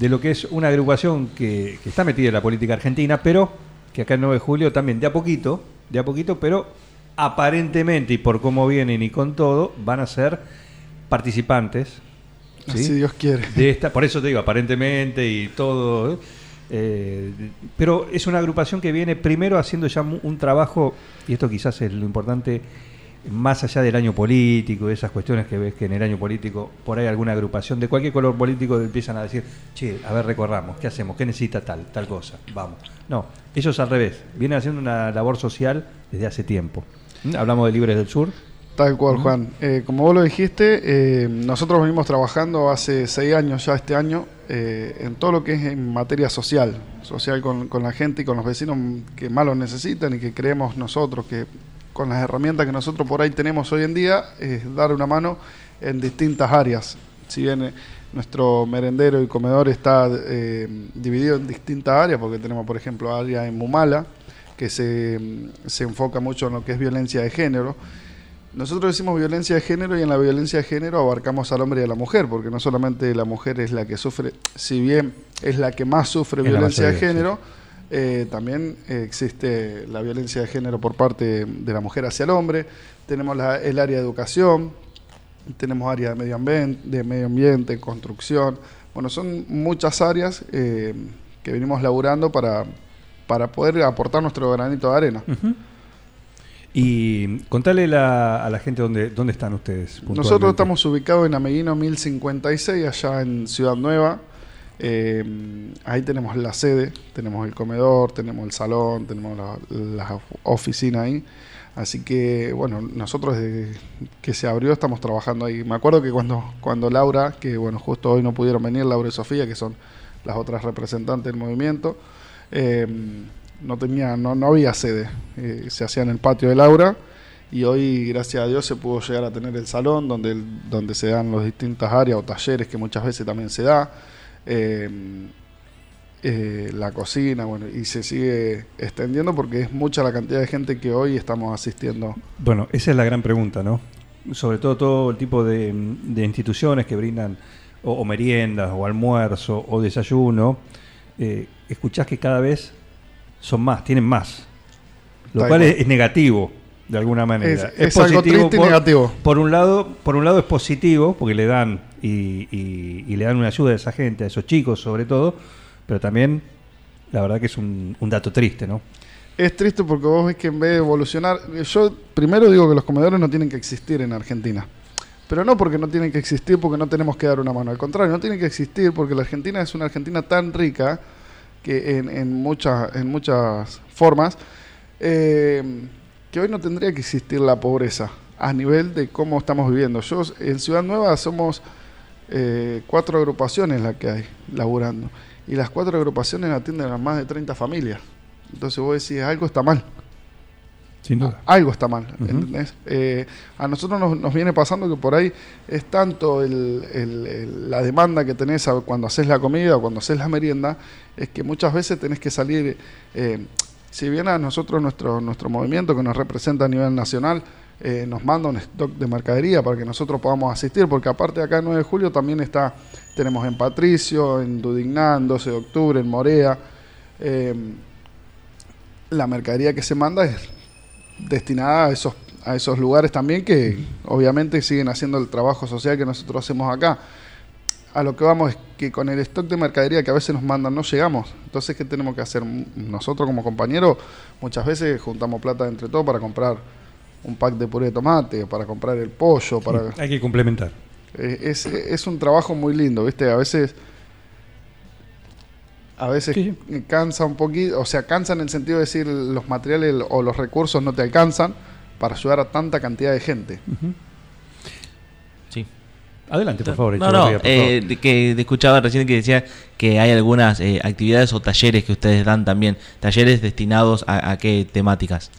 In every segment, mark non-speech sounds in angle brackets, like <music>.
de lo que es una agrupación que, que está metida en la política argentina, pero que acá en 9 de julio también de a poquito, de a poquito, pero aparentemente y por cómo vienen y con todo, van a ser participantes. ¿sí? Si Dios quiere. de esta, por eso te digo, aparentemente y todo. ¿eh? Eh, pero es una agrupación que viene primero haciendo ya un trabajo, y esto quizás es lo importante, más allá del año político, de esas cuestiones que ves que en el año político, por ahí alguna agrupación de cualquier color político empiezan a decir, che, a ver, recorramos, ¿qué hacemos? ¿Qué necesita tal, tal cosa? Vamos. No, ellos al revés, vienen haciendo una labor social desde hace tiempo. ¿Mm? Hablamos de Libres del Sur. Tal cual, Juan. Eh, como vos lo dijiste, eh, nosotros venimos trabajando hace seis años ya este año eh, en todo lo que es en materia social, social con, con la gente y con los vecinos que más lo necesitan y que creemos nosotros que con las herramientas que nosotros por ahí tenemos hoy en día es dar una mano en distintas áreas. Si bien eh, nuestro merendero y comedor está eh, dividido en distintas áreas, porque tenemos, por ejemplo, área en Mumala, que se, se enfoca mucho en lo que es violencia de género. Nosotros decimos violencia de género y en la violencia de género abarcamos al hombre y a la mujer, porque no solamente la mujer es la que sufre, si bien es la que más sufre violencia de sí. Eh, también existe la violencia de género por parte de la mujer hacia el hombre. Tenemos la- el área de educación, tenemos área de medio ambiente, de medio ambiente construcción. Bueno, son muchas áreas eh, que venimos laburando para, para poder aportar nuestro granito de arena. Y contale la- a la gente dónde, dónde están ustedes. Nosotros estamos ubicados en Ameguino 1056, allá en Ciudad Nueva. Eh, ahí tenemos la sede, tenemos el comedor, tenemos el salón, tenemos la, la oficina ahí. Así que, bueno, nosotros desde que se abrió estamos trabajando ahí. Me acuerdo que cuando, cuando Laura, que bueno, justo hoy no pudieron venir, Laura y Sofía, que son las otras representantes del movimiento, eh, no tenía, no, no había sede. Eh, se hacía en el patio de Laura y hoy, gracias a Dios, se pudo llegar a tener el salón donde, donde se dan las distintas áreas o talleres que muchas veces también se da. Eh, eh, la cocina, bueno, y se sigue extendiendo porque es mucha la cantidad de gente que hoy estamos asistiendo. Bueno, esa es la gran pregunta, ¿no? Sobre todo todo el tipo de, de instituciones que brindan o, o meriendas o almuerzo o desayuno, eh, escuchás que cada vez son más, tienen más. Lo cual es, es negativo, de alguna manera. Es- es algo triste y negativo. Por un, lado, por un lado es positivo, porque le dan y, y- le dan una ayuda a esa gente, a esos chicos sobre todo, pero también la verdad que es un, un dato triste, ¿no? Es triste porque vos ves que en vez de evolucionar, yo primero digo que los comedores no tienen que existir en Argentina. Pero no porque no tienen que existir porque no tenemos que dar una mano. Al contrario, no tienen que existir porque la Argentina es una Argentina tan rica que en, en, muchas, en muchas formas eh, que hoy no tendría que existir la pobreza a nivel de cómo estamos viviendo. Yo en Ciudad Nueva somos eh, cuatro agrupaciones las que hay laburando. Y las cuatro agrupaciones atienden a más de 30 familias. Entonces vos decís, algo está mal. Sin duda. Algo está mal. Eh, a nosotros nos, nos viene pasando que por ahí es tanto el- el- el- la demanda que tenés cuando haces la comida o cuando haces la merienda, es que muchas veces tenés que salir, eh, si bien a nosotros nuestro, nuestro movimiento que nos representa a nivel nacional, eh, nos manda un stock de mercadería para que nosotros podamos asistir, porque aparte de acá en 9 de julio también está, tenemos en Patricio, en Dudignan, 12 de octubre, en Morea. eh, la mercadería que se manda es destinada a esos, a esos lugares también que obviamente siguen haciendo el trabajo social que nosotros hacemos acá. A lo que vamos es que con el stock de mercadería que a veces nos mandan no llegamos. Entonces, ¿qué tenemos que hacer? Nosotros como compañeros muchas veces juntamos plata entre todos para comprar un pack de puré de tomate, para comprar el pollo, para... Hay que complementar. Eh, es, es un trabajo muy lindo, ¿viste? A veces. A veces Sí. cansa un poquito, o sea, cansa en el sentido de decir los materiales o los recursos no te alcanzan para ayudar a tanta cantidad de gente. Sí. Adelante, por favor. No, no, Echeverría, por favor. eh, de que escuchaba recién que decía que hay algunas eh, actividades o talleres que ustedes dan también, talleres destinados a, a qué temáticas.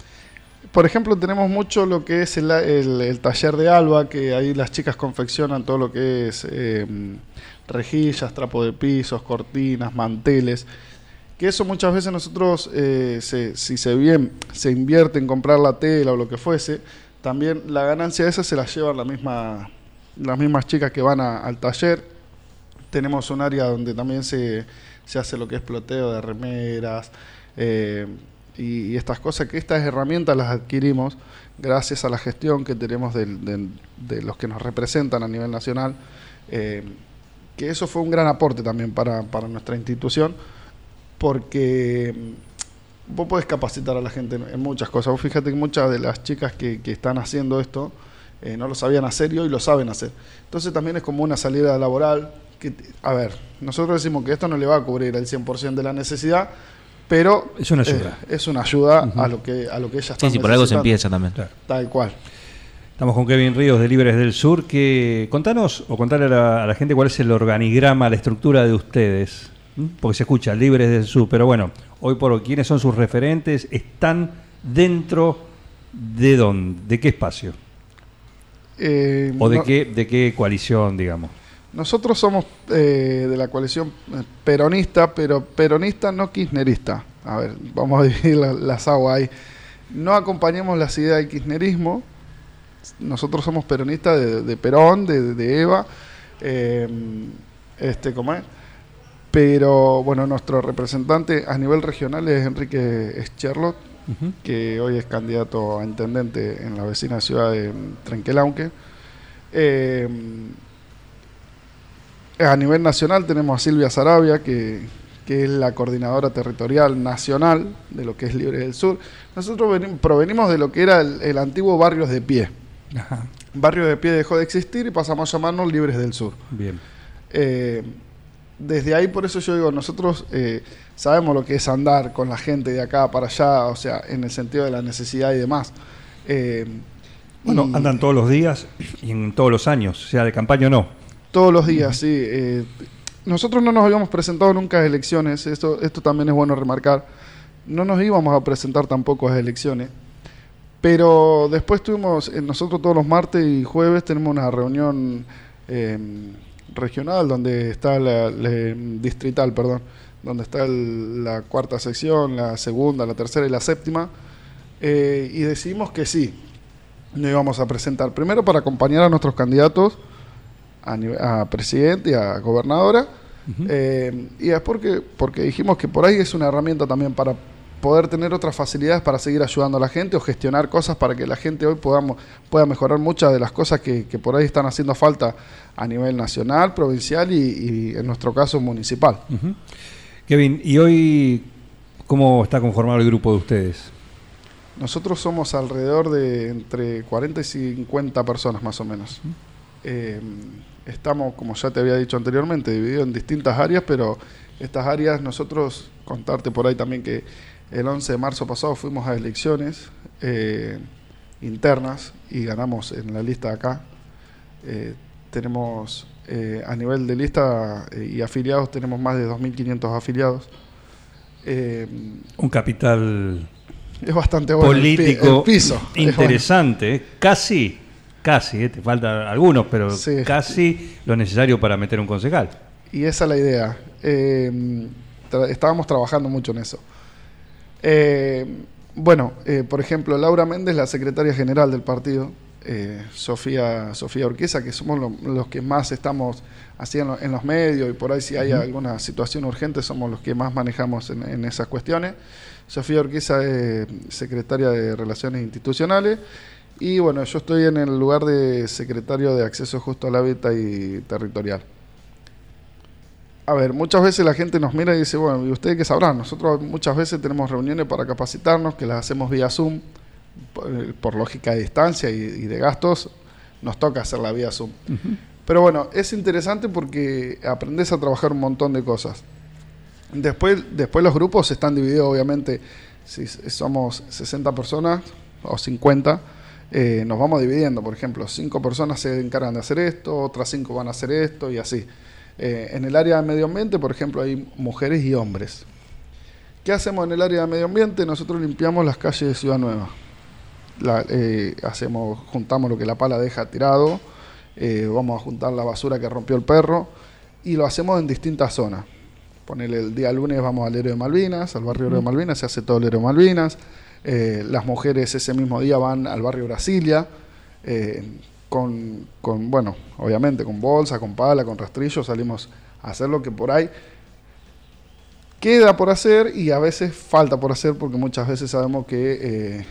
Por ejemplo, tenemos mucho lo que es el, taller de Alba, que ahí las chicas confeccionan todo lo que es eh, rejillas, trapo de pisos, cortinas, manteles. Que eso muchas veces nosotros, eh, se- si se bien se invierte en comprar la tela o lo que fuese, también la ganancia de esa se la llevan la misma, las mismas chicas que van al taller. Tenemos un área donde también se, se hace lo que es ploteo de remeras eh, y, estas cosas, que estas herramientas las adquirimos gracias a la gestión que tenemos de los que nos representan a nivel nacional, eh, que eso fue un gran aporte también para, nuestra institución, porque mm, vos podés capacitar a la gente en, muchas cosas. Vos fíjate que muchas de las chicas que, están haciendo esto eh, no lo sabían hacer y hoy lo saben hacer. Entonces también es como una salida laboral. A ver, nosotros decimos que esto no le va a cubrir el 100% de la necesidad, pero Es una ayuda. eh, es una ayuda a lo que a lo que ellas Sí, están sí, por algo se empieza también. Claro. Tal cual. Estamos con Kevin Ríos de Libres del Sur. Que contanos o contarle a la, a la gente cuál es el organigrama, la estructura de ustedes. Porque se escucha Libres del Sur, pero bueno, hoy por hoy, ¿quiénes son sus referentes? ¿Están dentro de dónde? ¿De qué espacio? Eh, ¿O de, no- qué, de qué coalición, digamos? Nosotros somos eh, de la coalición eh, peronista, pero peronista no kirchnerista. A ver, vamos a <laughs> dividir la- las aguas ahí. No acompañamos las ideas del kirchnerismo. Nosotros somos peronistas de, de Perón, de, de Eva, eh, este, ¿cómo es? Pero bueno, nuestro representante a nivel regional es Enrique Scherlot, que hoy es candidato a intendente en la vecina ciudad de Trenquelauque. Eh, a nivel nacional tenemos a Silvia Sarabia, que, que es la coordinadora territorial nacional de lo que es Libre del Sur. Nosotros venim- provenimos de lo que era el, el antiguo Barrios de Pie. Ajá. Barrios de Pie dejó de existir y pasamos a llamarnos Libres del Sur. Bien. Eh, desde ahí, por eso yo digo, nosotros eh, sabemos lo que es andar con la gente de acá para allá, o sea, en el sentido de la necesidad y demás. Eh, Bueno, y andan todos los días y en todos los años, sea de campaña o no. Todos los días, sí. eh, nosotros no nos habíamos presentado nunca a elecciones, esto, esto también es bueno remarcar. No nos íbamos a presentar tampoco a elecciones. Pero después tuvimos, eh, nosotros todos los martes y jueves tenemos una reunión eh, regional donde está la, la- distrital, perdón, donde está el- la cuarta sección, la segunda, la tercera y la séptima, eh, y decidimos que sí, nos íbamos a presentar primero para acompañar a nuestros candidatos a, a presidente y a gobernadora, eh, y es porque, porque dijimos que por ahí es una herramienta también para poder tener otras facilidades para seguir ayudando a la gente o gestionar cosas para que la gente hoy podamos, pueda mejorar muchas de las cosas que, que por ahí están haciendo falta a nivel nacional, provincial y, y en nuestro caso municipal. Kevin, ¿y hoy cómo está conformado el grupo de ustedes? Nosotros somos alrededor de entre 40 y 50 personas más o menos. Eh, estamos, como ya te había dicho anteriormente, divididos en distintas áreas, pero estas áreas nosotros, contarte por ahí también que el 11 de marzo pasado fuimos a elecciones eh, internas y ganamos en la lista acá. Eh, tenemos eh, a nivel de lista eh, y afiliados, tenemos más de 2.500 afiliados. Eh, Un capital es bastante bueno el pi- político el piso. Interesante, casi, casi, ¿eh? te faltan algunos, pero Sí. casi lo necesario para meter un concejal. Y esa es la idea. Eh, tra- estábamos trabajando mucho en eso. Eh, bueno, eh, por ejemplo, Laura Méndez, la secretaria general del partido, eh, Sofía, Sofía Urquiza, que somos lo- los que más estamos así en, lo- en los medios y por ahí si hay alguna situación urgente somos los que más manejamos en, en esas cuestiones. Sofía Urquiza es secretaria de Relaciones Institucionales y bueno, yo estoy en el lugar de secretario de Acceso Justo al Hábitat y Territorial. A ver, muchas veces la gente nos mira y dice, bueno, ¿y ustedes qué sabrán? Nosotros muchas veces tenemos reuniones para capacitarnos, que las hacemos vía Zoom, por, eh, por lógica de distancia y, y de gastos, nos toca hacerla vía Zoom. Pero bueno, es interesante porque aprendes a trabajar un montón de cosas. Después, después los grupos están divididos, obviamente, si somos 60 personas o 50, eh, nos vamos dividiendo. Por ejemplo, cinco personas se encargan de hacer esto, otras cinco van a hacer esto y así. Eh, en el área de medio ambiente, por ejemplo, hay mujeres y hombres. ¿Qué hacemos en el área de medio ambiente? Nosotros limpiamos las calles de Ciudad Nueva. La- eh, hacemos, juntamos lo que la pala deja tirado, eh, vamos a juntar la basura que rompió el perro y lo hacemos en distintas zonas. Ponele el día lunes vamos al héroe de Malvinas, al barrio héroe de Malvinas, se hace todo el héroe de Malvinas. Eh, las mujeres ese mismo día van al barrio Brasilia, eh, con, con, bueno, obviamente con bolsa, con pala, con rastrillo, salimos a hacer lo que por ahí queda por hacer y a veces falta por hacer porque muchas veces sabemos que eh,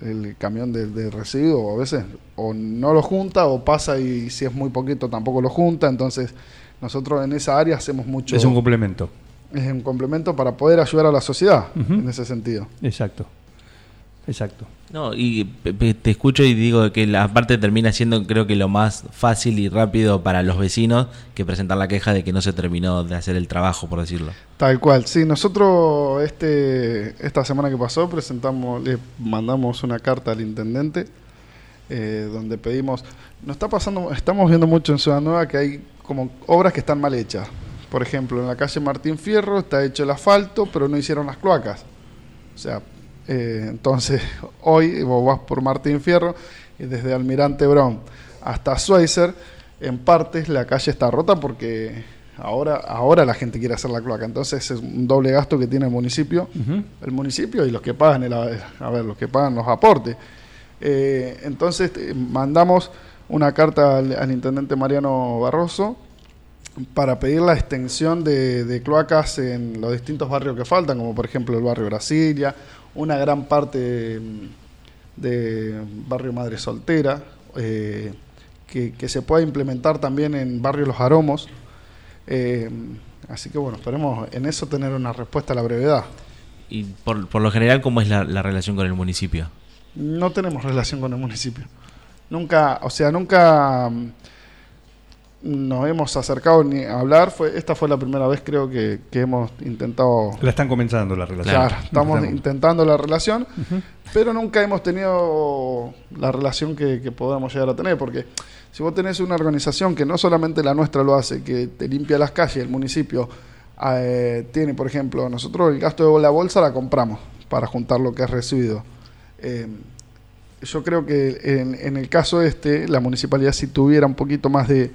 el, camión de, de residuos a veces o no lo junta o pasa y si es muy poquito tampoco lo junta, entonces nosotros en esa área hacemos mucho... Es un complemento. Es un complemento para poder ayudar a la sociedad en ese sentido. Exacto. Exacto. No, y te escucho y digo que la parte termina siendo creo que lo más fácil y rápido para los vecinos que presentar la queja de que no se terminó de hacer el trabajo, por decirlo. Tal cual, sí, nosotros este, esta semana que pasó presentamos, le mandamos una carta al intendente eh, donde pedimos, nos está pasando, estamos viendo mucho en Ciudad Nueva que hay como obras que están mal hechas. Por ejemplo, en la calle Martín Fierro está hecho el asfalto, pero no hicieron las cloacas. O sea, eh, entonces <laughs> hoy vos vas por Martín Fierro y desde Almirante Brown hasta Schweitzer, en partes la calle está rota porque ahora, ahora la gente quiere hacer la cloaca. Entonces es un doble gasto que tiene el municipio, el municipio y los que pagan el, a ver, los que pagan los aportes. Eh, entonces mandamos una carta al, al intendente Mariano Barroso para pedir la extensión de, de cloacas en los distintos barrios que faltan, como por ejemplo el barrio Brasilia, una gran parte de barrio Madre Soltera, eh, que, que se pueda implementar también en barrio Los Aromos. Eh, así que bueno, esperemos en eso tener una respuesta a la brevedad. Y por, por lo general, ¿cómo es la, la relación con el municipio? No tenemos relación con el municipio. Nunca, o sea, nunca nos hemos acercado ni a hablar. Fue, esta fue la primera vez creo que, que hemos intentado... La están comenzando la relación. Claro, estamos intentando la relación, pero nunca hemos tenido la relación que, que podamos llegar a tener, porque si vos tenés una organización que no solamente la nuestra lo hace, que te limpia las calles, el municipio eh, tiene, por ejemplo, nosotros el gasto de la bolsa la compramos para juntar lo que es residuo. Eh, yo creo que en, en el caso este, la municipalidad si tuviera un poquito más de,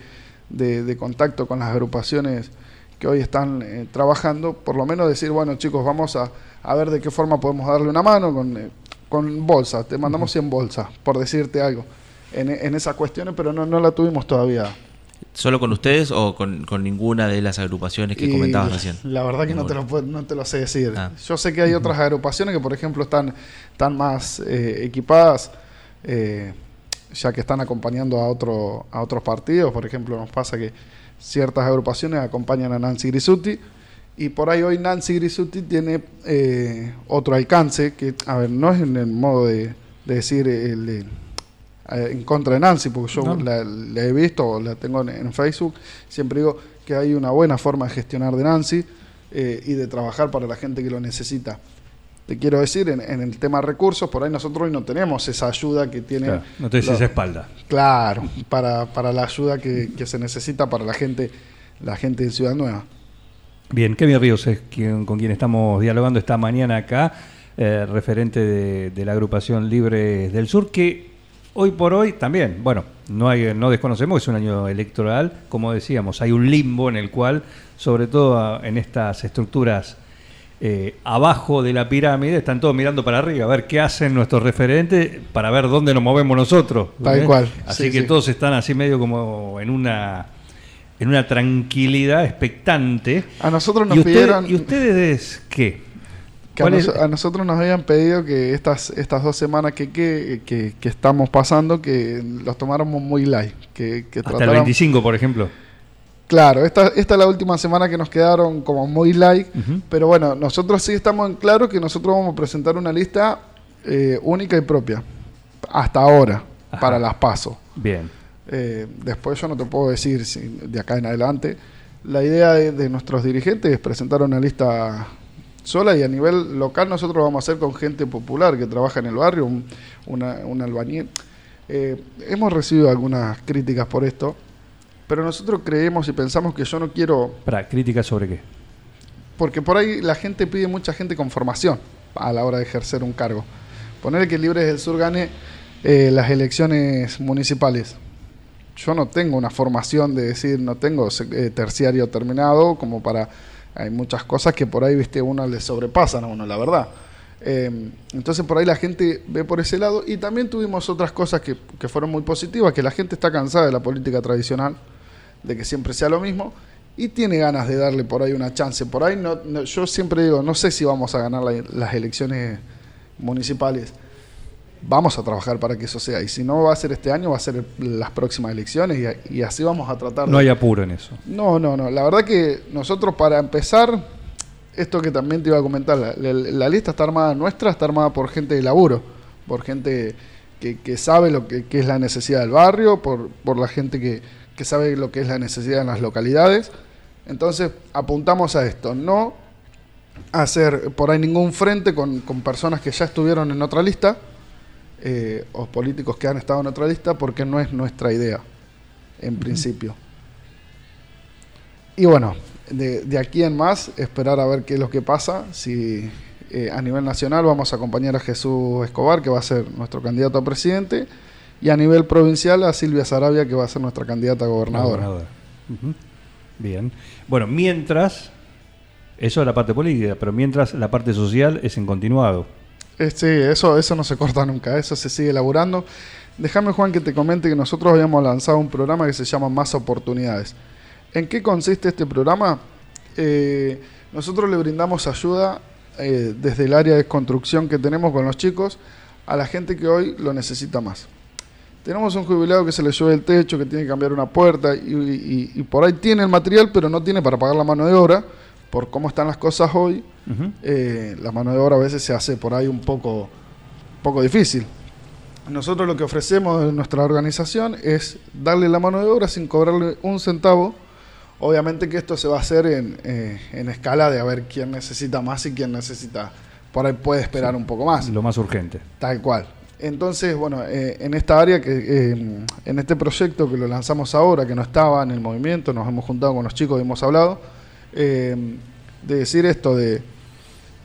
de- de contacto con las agrupaciones que hoy están eh, trabajando, por lo menos decir, bueno chicos, vamos a, a ver de qué forma podemos darle una mano con, eh, con bolsa, te mandamos 100 bolsas, por decirte algo, en, en esas cuestiones, pero no, no la tuvimos todavía. ¿Solo con ustedes o con, con ninguna de las agrupaciones que Y comentabas recién? La verdad que no te, lo, no te lo sé decir. Ah. Yo sé que hay otras agrupaciones que, por ejemplo, están, están más eh, equipadas, eh, ya que están acompañando a, otro, a otros partidos. Por ejemplo, nos pasa que ciertas agrupaciones acompañan a Nancy Grisuti. Y por ahí hoy Nancy Grisuti tiene eh, otro alcance, que, a ver, no es en el modo de, de decir el, de- eh, en contra de Nancy, porque yo No. la, la he visto, o la tengo en, en Facebook, siempre digo que hay una buena forma de gestionar de Nancy eh, y de trabajar para la gente que lo necesita. Te quiero decir, en, en el tema recursos, por ahí nosotros hoy no tenemos esa ayuda que tiene... Claro, no te lo- esa espalda. Claro, para, para la ayuda que, que se necesita para la gente, la gente de Ciudad Nueva. Bien, Kevin Ríos es quien, con quien estamos dialogando esta mañana acá, eh, referente de, de la agrupación Libre del Sur, que hoy por hoy también, bueno, no, hay, no desconocemos, es un año electoral, como decíamos, hay un limbo en el cual, sobre todo en estas estructuras eh, abajo de la pirámide, están todos mirando para arriba, a ver qué hacen nuestros referentes, para ver dónde nos movemos nosotros. Tal cual, Así sí, que sí. todos están así medio como en una... En una tranquilidad expectante. A nosotros nos ¿Y, usted- pidieron... ¿Y ustedes qué? Que a, ¿Cuál es- nos- a nosotros nos habían pedido que estas estas dos semanas que, que, que- que estamos pasando, que los tomáramos muy light. Que, que Hasta el tratáramos- 25, por ejemplo. Claro, esta, esta es la última semana que nos quedaron como muy light. Ujú. Pero bueno, nosotros sí estamos en claro que nosotros vamos a presentar una lista eh, única y propia. Hasta ahora, Ajá. para las pasos. Bien. Eh, después yo no te puedo decir si de acá en adelante. La idea de, de nuestros dirigentes es presentar una lista sola y a nivel local nosotros vamos a hacer con gente popular que trabaja en el barrio, un, una, un albañil. Eh, hemos recibido algunas críticas por esto, pero nosotros creemos y pensamos que yo no quiero Para, ¿críticas sobre qué? porque por ahí la gente pide mucha gente con formación a la hora de ejercer un cargo. Poner que Libres del Sur gane eh, las elecciones municipales. Yo no tengo una formación de decir, no tengo eh, terciario terminado, como para... Hay muchas cosas que por ahí, viste, uno le sobrepasan a uno, la verdad. Eh, entonces por ahí la gente ve por ese lado y también tuvimos otras cosas que, que fueron muy positivas, que la gente está cansada de la política tradicional, de que siempre sea lo mismo y tiene ganas de darle por ahí una chance. Por ahí no, no- yo siempre digo, no sé si vamos a ganar la- las elecciones municipales. Vamos a trabajar para que eso sea. Y si no va a ser este año, va a ser las próximas elecciones y, así vamos a tratar. No hay apuro en eso. no, no, no. La verdad que nosotros para empezar, esto que también te iba a comentar, la, la- la lista está armada nuestra, está armada por gente de laburo, por gente que, que sabe lo que, que es la necesidad del barrio, por, por la gente que, que sabe lo que es la necesidad en las localidades. Entonces apuntamos a esto, no hacer por ahí ningún frente con, con personas que ya estuvieron en otra lista eh, o políticos que han estado en otra lista porque no es nuestra idea, en principio. Y bueno, de, de aquí en más, esperar a ver qué es lo que pasa. Si eh, a nivel nacional vamos a acompañar a Jesús Escobar, que va a ser nuestro candidato a presidente, y a nivel provincial a Silvia Sarabia, que va a ser nuestra candidata a gobernadora. Bien. Bueno, mientras, eso es la parte política, pero mientras la parte social es en continuado. Eh, sí, eso, eso no se corta nunca, eso se sigue elaborando. Déjame, Juan, que te comente que nosotros habíamos lanzado un programa que se llama Más Oportunidades. ¿En qué consiste este programa? Eh, nosotros le brindamos ayuda eh, desde el área de construcción que tenemos con los chicos a la gente que hoy lo necesita más. Tenemos un jubilado que se le llueve el techo, que tiene que cambiar una puerta y, y- y por ahí tiene el material, pero no tiene para pagar la mano de obra. Por cómo están las cosas hoy, eh, la mano de obra a veces se hace por ahí un poco, poco difícil. Nosotros lo que ofrecemos en nuestra organización es darle la mano de obra sin cobrarle un centavo. Obviamente que esto se va a hacer en, eh, en escala de a ver quién necesita más y quién necesita, por ahí puede esperar un poco más. Lo más urgente. Tal cual. Entonces, bueno, eh, en esta área, que eh, en este proyecto que lo lanzamos ahora, que no estaba en el movimiento, nos hemos juntado con los chicos y hemos hablado, eh, de decir esto, de,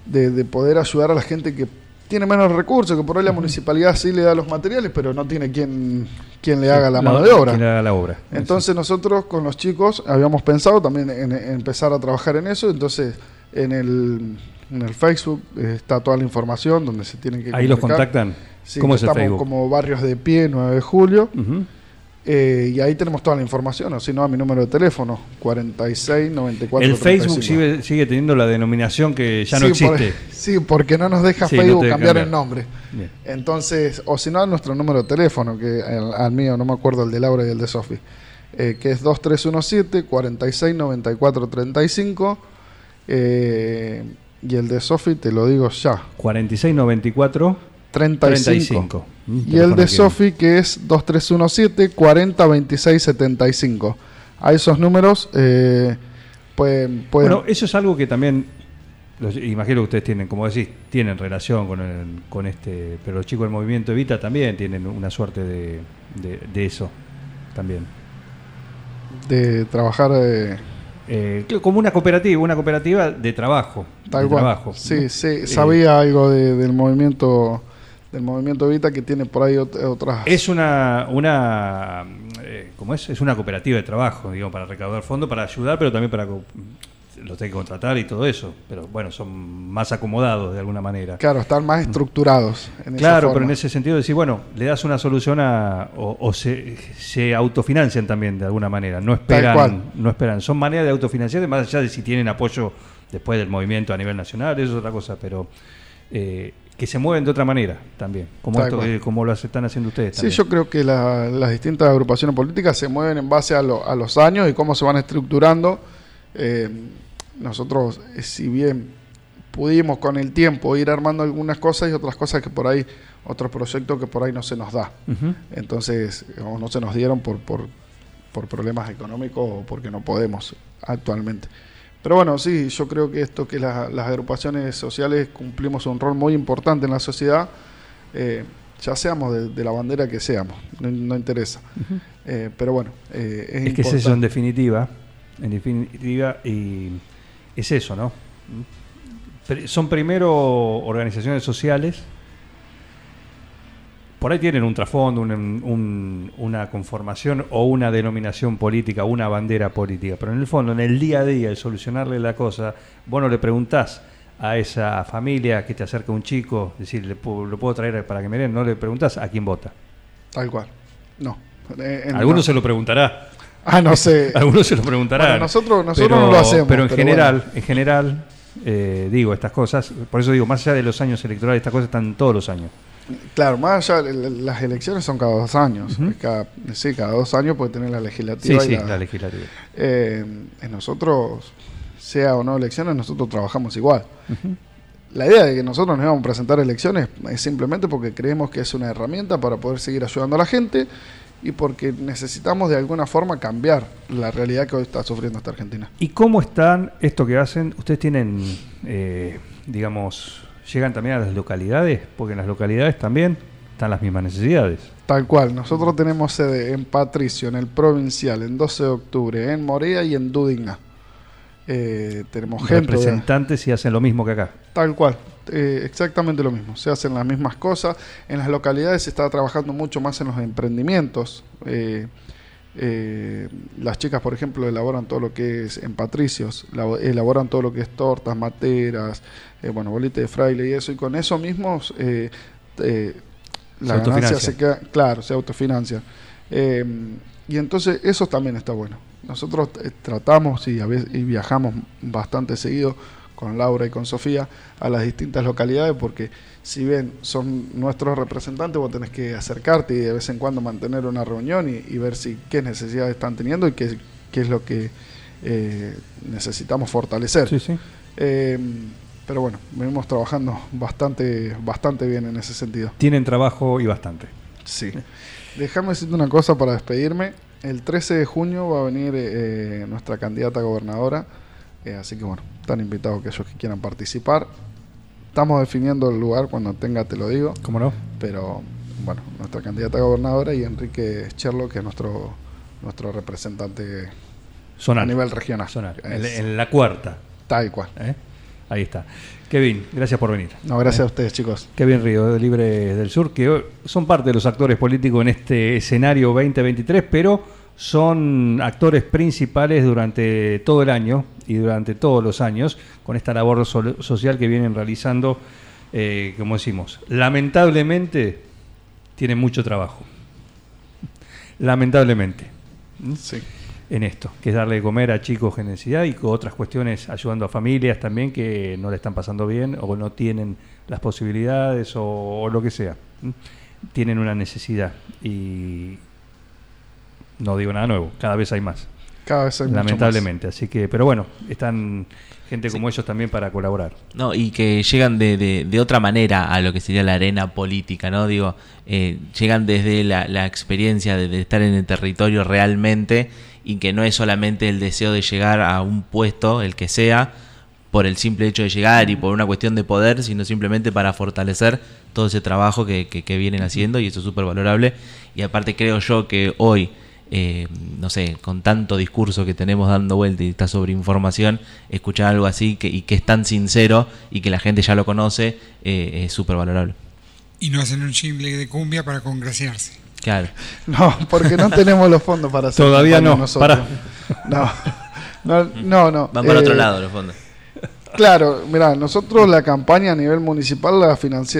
de, de poder ayudar a la gente que tiene menos recursos, que por ahí la municipalidad sí le da los materiales, pero no tiene quien, quien le haga la mano de obra. Quien le haga la obra. Entonces nosotros con los chicos habíamos pensado también en, en empezar a trabajar en eso, entonces en el, en el Facebook eh, está toda la información donde se tienen que Ahí los contactan. Sí, ¿Cómo que es el estamos Facebook? como Barrios de Pie, 9 de julio, eh, y ahí tenemos toda la información, o si no, a mi número de teléfono, 46 94 El Facebook 35. sigue, sigue teniendo la denominación que ya no Sí, por- existe. <laughs> sí, porque no nos deja Sí, Facebook cambiar, cambiar. el nombre. Bien. Entonces, o si no, a nuestro número de teléfono, que al, al mío, no me acuerdo el de Laura y el de Sofi, eh, que es 2317 46 94 35. eh, y el de Sofi, te lo digo ya, 4694 35. 35. Mm, Y el teléfono de Sofi, que es 2317 40 26 75. A esos números eh, pueden. pueden Bueno, eso es algo que también, los- imagino que ustedes tienen, como decís, tienen relación con, el- con este, pero los chicos del movimiento Evita también tienen una suerte de, de- de eso, también. de trabajar eh, Eh, como una cooperativa, una cooperativa de trabajo. tal de cual. trabajo, sí, sí, Eh, sabía algo de- del movimiento del movimiento Vita que tiene por ahí ot- otras. Es una, una eh, ¿cómo es? Es una cooperativa de trabajo, digamos, para recaudar fondos, para ayudar, pero también para los hay que contratar y todo eso. Pero bueno, son más acomodados de alguna manera. Claro, están más estructurados. En esa Claro, pero en ese sentido decir, bueno, le das una solución a o, o se, se autofinancian también de alguna manera, no esperan, no esperan, son maneras de autofinanciar, más allá de si tienen apoyo después del movimiento a nivel nacional, eso es otra cosa, pero eh, que se mueven de otra manera también, como esto que- como lo están haciendo ustedes. Sí, también. yo creo que la- las distintas agrupaciones políticas se mueven en base a, lo- a los años y cómo se van estructurando. Eh, nosotros, eh, si bien pudimos con el tiempo ir armando algunas cosas y otras cosas que por ahí, otros proyectos que por ahí no se nos da. Entonces, o no se nos dieron por, por, por problemas económicos o porque no podemos actualmente. Pero bueno, sí, yo creo que esto que la- las agrupaciones sociales cumplimos un rol muy importante en la sociedad, eh, ya seamos de, de la bandera que seamos, no, no interesa. Eh, pero bueno, eh, es, Es que es eso en definitiva, en definitiva, y es eso, ¿no? Son primero organizaciones sociales, por ahí tienen un trasfondo, un- un- una conformación o una denominación política, una bandera política, pero en el fondo, en el día a día, el solucionarle la cosa, vos no le preguntás a esa familia que te acerca un chico, decir, ¿le puedo- lo puedo traer para que me den? No le preguntás a quién vota. Tal cual. No. Eh, Algunos no. se lo preguntará. Ah, no sé. <laughs> Algunos se lo preguntarán. Bueno, nosotros- nosotros no lo hacemos, Pero en pero general, bueno. en general, eh, digo estas cosas. Por eso digo, más allá de los años electorales, estas cosas están todos los años. Claro, más allá, las elecciones son cada dos años. Cada, sí, cada dos años puede tener la Sí, legislativa. y sí, la- la legislativa. Eh, en nosotros, sea o no elecciones, nosotros trabajamos igual. La idea de que nosotros nos íbamos a presentar elecciones es simplemente porque creemos que es una herramienta para poder seguir ayudando a la gente y porque necesitamos de alguna forma cambiar la realidad que hoy está sufriendo esta Argentina. ¿Y cómo están esto que hacen? ¿Ustedes tienen, eh, digamos, llegan también a las localidades? Porque en las localidades también están las mismas necesidades. Tal cual, nosotros tenemos sede en Patricio, en el Provincial, en 12 de octubre, en Morea y en Dudigna. Eh, tenemos gente. de- Representantes y hacen lo mismo que acá. Tal cual, eh, exactamente lo mismo. Se hacen las mismas cosas. En las localidades se está trabajando mucho más en los emprendimientos. Eh, eh, las chicas, por ejemplo, elaboran todo lo que es en Patricios, labo- elaboran todo lo que es tortas, materas, eh, bueno, bolite de fraile y eso. Y con eso mismos, eh, eh, la Se ganancia se queda, claro, se autofinancia. Eh, y entonces eso también está bueno. Nosotros tratamos y, a veces, y viajamos bastante seguido con Laura y con Sofía a las distintas localidades porque si bien son nuestros representantes vos tenés que acercarte y de vez en cuando mantener una reunión y, y ver si qué necesidades están teniendo y qué, qué es lo que eh, necesitamos fortalecer. Sí, sí. Eh, pero bueno, venimos trabajando bastante, bastante bien en ese sentido. Tienen trabajo y bastante. Sí. Déjame decirte una cosa para despedirme. El 13 de junio va a venir eh, nuestra candidata a gobernadora. Eh, así que bueno, están invitados aquellos que quieran participar. Estamos definiendo el lugar, cuando tenga te lo digo. ¿Cómo no? Pero bueno, nuestra candidata a gobernadora y Enrique Cherlo, que es nuestro, nuestro representante Sonar. a nivel regional. Sonar. En, Es en la cuarta. Tal cual. ¿eh? Ahí está. Kevin, gracias por venir. No, gracias a ustedes, chicos. Kevin Río, de Libre del Sur, que hoy son parte de los actores políticos en este escenario 2023, pero son actores principales durante todo el año y durante todos los años con esta labor so- social que vienen realizando, eh, como decimos, lamentablemente tienen mucho trabajo. Lamentablemente. Sí. en esto, que es darle de comer a chicos en necesidad y con otras cuestiones ayudando a familias también que no le están pasando bien o no tienen las posibilidades o, o lo que sea. Tienen una necesidad y no digo nada nuevo, cada vez hay más, Cada vez hay mucho más. lamentablemente. Así que, pero bueno, están gente como ellos también para colaborar. No, y que llegan de, de, de otra manera a lo que sería la arena política, ¿no? Digo, eh, llegan desde la, la experiencia de, de estar en el territorio realmente y que no es solamente el deseo de llegar a un puesto, el que sea, por el simple hecho de llegar y por una cuestión de poder, sino simplemente para fortalecer todo ese trabajo que, que, que vienen haciendo y eso es súper valorable. Y aparte creo yo que hoy, eh, no sé, con tanto discurso que tenemos dando vuelta y esta sobreinformación, escuchar algo así que, y que es tan sincero y que la gente ya lo conoce, eh, es súper valorable. Y no hacen un chimble de cumbia para congraciarse. Claro. <laughs> No, porque no tenemos los fondos para hacer Todavía no, nosotros. No, no, no. no. Van para Eh, otro lado, los fondos. Claro, mira, nosotros la campaña a nivel municipal la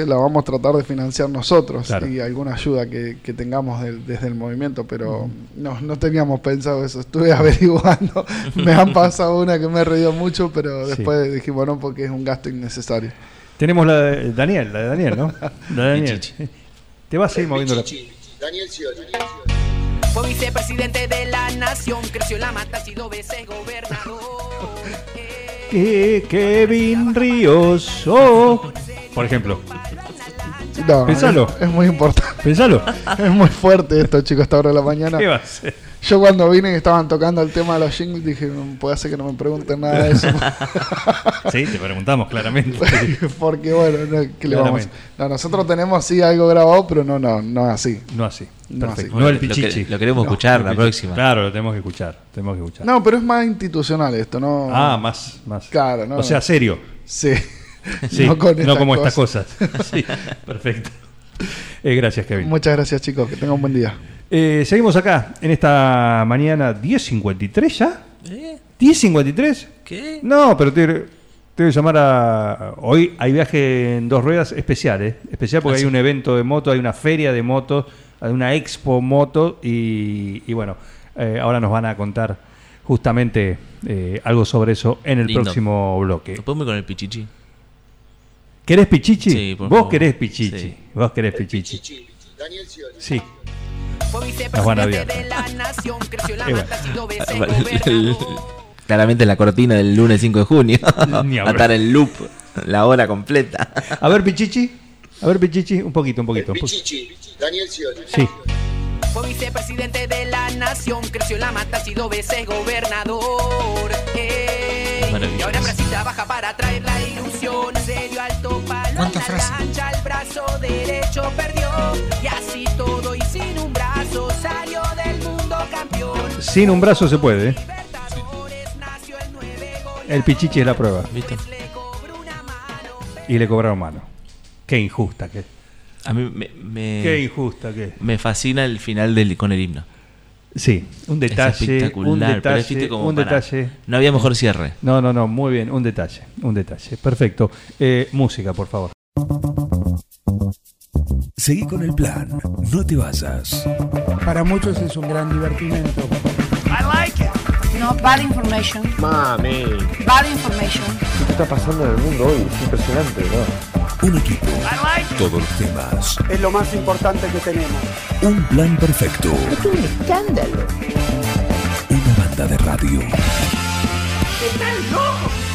la vamos a tratar de financiar nosotros Claro. y alguna ayuda que, que tengamos desde el movimiento, pero no, no teníamos pensado eso. Estuve <laughs> averiguando, me han pasado una que me he reído mucho, pero Sí. después dijimos no porque es un gasto innecesario. Tenemos la de Daniel, la de Daniel, ¿no? La de <laughs> Daniel. Chichi. Te vas a ir moviendo la... Daniel Scioli. Fue vicepresidente de la nación, creció en la mata, ha sido veces gobernador. Que Kevin Ríos, oh. por ejemplo. No, Pensalo. Es, es muy importante. Pensalo. <laughs> Es muy fuerte esto, chicos, a esta hora de la mañana. ¿Qué va a ser? Yo cuando vine y estaban tocando el tema de los jingles dije, no puede ser que no me pregunten nada de eso. <laughs> Sí, te preguntamos claramente. <laughs> Porque bueno, no, ¿qué le vamos? No, nosotros tenemos sí algo grabado, pero no, no, no es así. No así. No Perfecto. así. No el Lo que- pichichi. lo queremos escuchar la próxima. Claro, lo tenemos que escuchar. Tenemos que escuchar. No, pero es más institucional esto, ¿no? Ah, más, más. Claro, no. O sea, serio. Sí. Sí, No con como estas cosas. Sí, perfecto. Eh, gracias, Kevin. Muchas gracias, chicos. Que tengan un buen día. Eh, seguimos acá en esta mañana 10.53 ya. ¿10.53? ¿Qué? No, pero te, te voy a llamar a... Hoy hay viaje en dos ruedas especial, ¿eh? Especial porque Ah, hay sí. un evento de moto, hay una feria de motos, hay una expo moto y, y bueno, eh, ahora nos van a contar justamente eh, algo sobre eso en el Lindo. próximo bloque. ¿Nos podemos ir con el pichichi? ¿Querés pichichi? Sí, por Vos favor. querés pichichi. Sí. Vos querés pichichi. Sí. Fue Nos van a vicepresidente odiar. la gobernador. Claramente la cortina del lunes 5 de junio. <laughs> Ni Va a estar en loop la hora completa. A ver, pichichi. A ver, pichichi. Un poquito, un poquito. po- Daniel Scioli. Sí. Fue vicepresidente de la nación, creció en la mata, ha sido veces gobernador. Maravilloso. Y ahora Brasil trabaja para traer la ilusión. Se dio alto palo en ¿Cuántas la frases? cancha, el brazo derecho perdió. Y así todo y sin un brazo salió del mundo campeón. Sin un brazo se puede. ¿eh? El 9 gol. El pichichi es la prueba. ¿Viste? Y le cobraron mano. Qué injusta que. A mí me, me, Qué injusta que. me fascina el final del, con el himno. Sí, un Es detalle. espectacular. Un detalle. como Un para- detalle. No había mejor cierre. No, no, no, muy bien, un detalle, un detalle. Perfecto. Eh, música, por favor. Seguí con el plan. No te vayas. Para muchos es un gran divertimento. No, bad information. Mami. Bad information. ¿Qué está pasando en el mundo hoy? Es impresionante, ¿no? Un equipo. Todos los temas. Es lo más importante que tenemos. Un plan perfecto. Es un escándalo. Una banda de radio. ¡Están locos!